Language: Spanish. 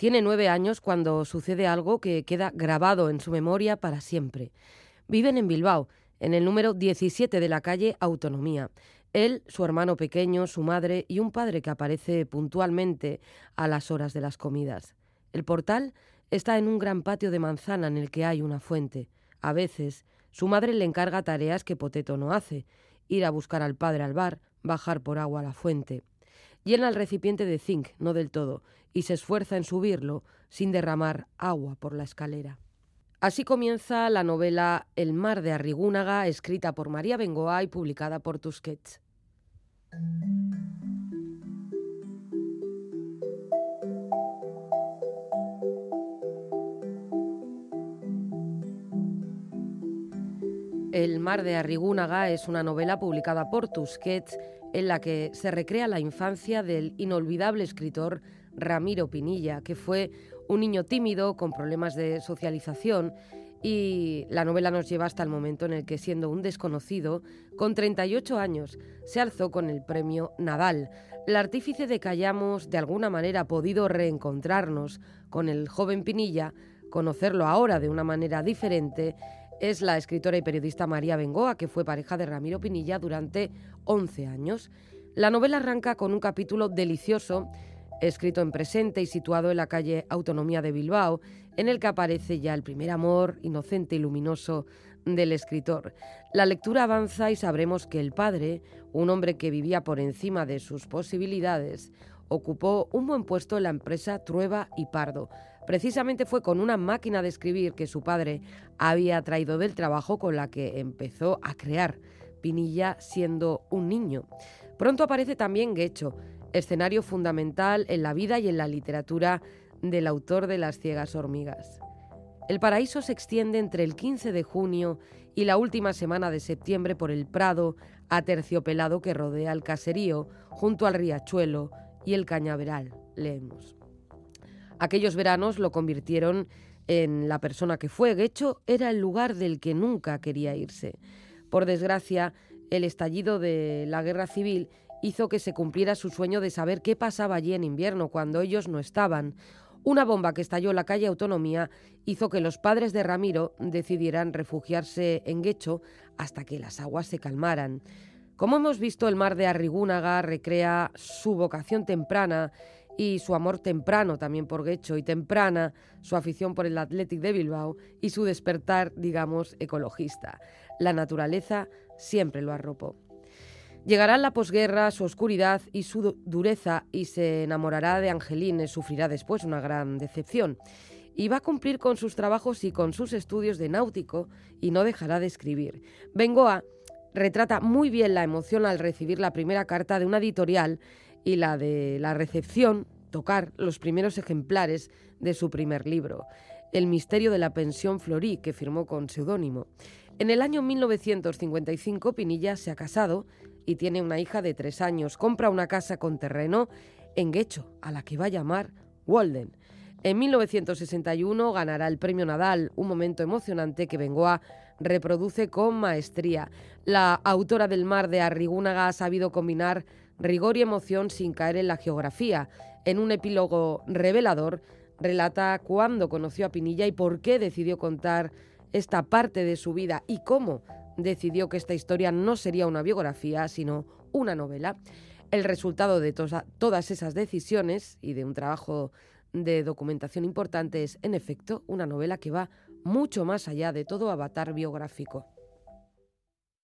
Tiene nueve años cuando sucede algo que queda grabado en su memoria para siempre. Viven en Bilbao, en el número 17 de la calle Autonomía. Él, su hermano pequeño, su madre y un padre que aparece puntualmente a las horas de las comidas. El portal está en un gran patio de manzana en el que hay una fuente. A veces, su madre le encarga tareas que Poteto no hace, ir a buscar al padre al bar, bajar por agua a la fuente. Llena el recipiente de zinc, no del todo, y se esfuerza en subirlo sin derramar agua por la escalera. Así comienza la novela El mar de Arrigúnaga, escrita por María Bengoa y publicada por Tusquets. El mar de Arrigúnaga es una novela publicada por Tusquets en la que se recrea la infancia del inolvidable escritor Ramiro Pinilla, que fue un niño tímido con problemas de socialización y la novela nos lleva hasta el momento en el que, siendo un desconocido, con 38 años, se alzó con el premio Nadal. El artífice de que hayamos de alguna manera podido reencontrarnos con el joven Pinilla, conocerlo ahora de una manera diferente, es la escritora y periodista María Bengoa, que fue pareja de Ramiro Pinilla durante 11 años. La novela arranca con un capítulo delicioso escrito en presente y situado en la calle Autonomía de Bilbao, en el que aparece ya el primer amor inocente y luminoso del escritor. La lectura avanza y sabremos que el padre, un hombre que vivía por encima de sus posibilidades, ocupó un buen puesto en la empresa Trueba y Pardo. Precisamente fue con una máquina de escribir que su padre había traído del trabajo con la que empezó a crear, Pinilla siendo un niño. Pronto aparece también Guecho, escenario fundamental en la vida y en la literatura del autor de Las ciegas hormigas. El paraíso se extiende entre el 15 de junio y la última semana de septiembre por el prado aterciopelado que rodea el caserío, junto al riachuelo y el cañaveral, leemos. Aquellos veranos lo convirtieron en la persona que fue. Guecho era el lugar del que nunca quería irse. Por desgracia, el estallido de la guerra civil hizo que se cumpliera su sueño de saber qué pasaba allí en invierno cuando ellos no estaban. Una bomba que estalló en la calle Autonomía hizo que los padres de Ramiro decidieran refugiarse en Guecho hasta que las aguas se calmaran. Como hemos visto, el mar de Arrigúnaga recrea su vocación temprana y su amor temprano también por Guecho y temprana su afición por el Athletic de Bilbao y su despertar, digamos, ecologista. La naturaleza siempre lo arropó. Llegará la posguerra, su oscuridad y su dureza y se enamorará de Angeline, sufrirá después una gran decepción. Y va a cumplir con sus trabajos y con sus estudios de náutico y no dejará de escribir. Bengoa retrata muy bien la emoción al recibir la primera carta de una editorial y la de la recepción, tocar los primeros ejemplares de su primer libro, El misterio de la pensión Florí, que firmó con seudónimo. En el año 1955 Pinilla se ha casado y tiene una hija de tres años. Compra una casa con terreno en Guecho, a la que va a llamar Walden. En 1961 ganará el premio Nadal, un momento emocionante que Bengoa reproduce con maestría. La autora del mar de Arrigúnaga ha sabido combinar rigor y emoción sin caer en la geografía. En un epílogo revelador relata cuándo conoció a Pinilla y por qué decidió contar esta parte de su vida y cómo decidió que esta historia no sería una biografía, sino una novela. El resultado de todas esas decisiones y de un trabajo de documentación importante es, en efecto, una novela que va mucho más allá de todo avatar biográfico.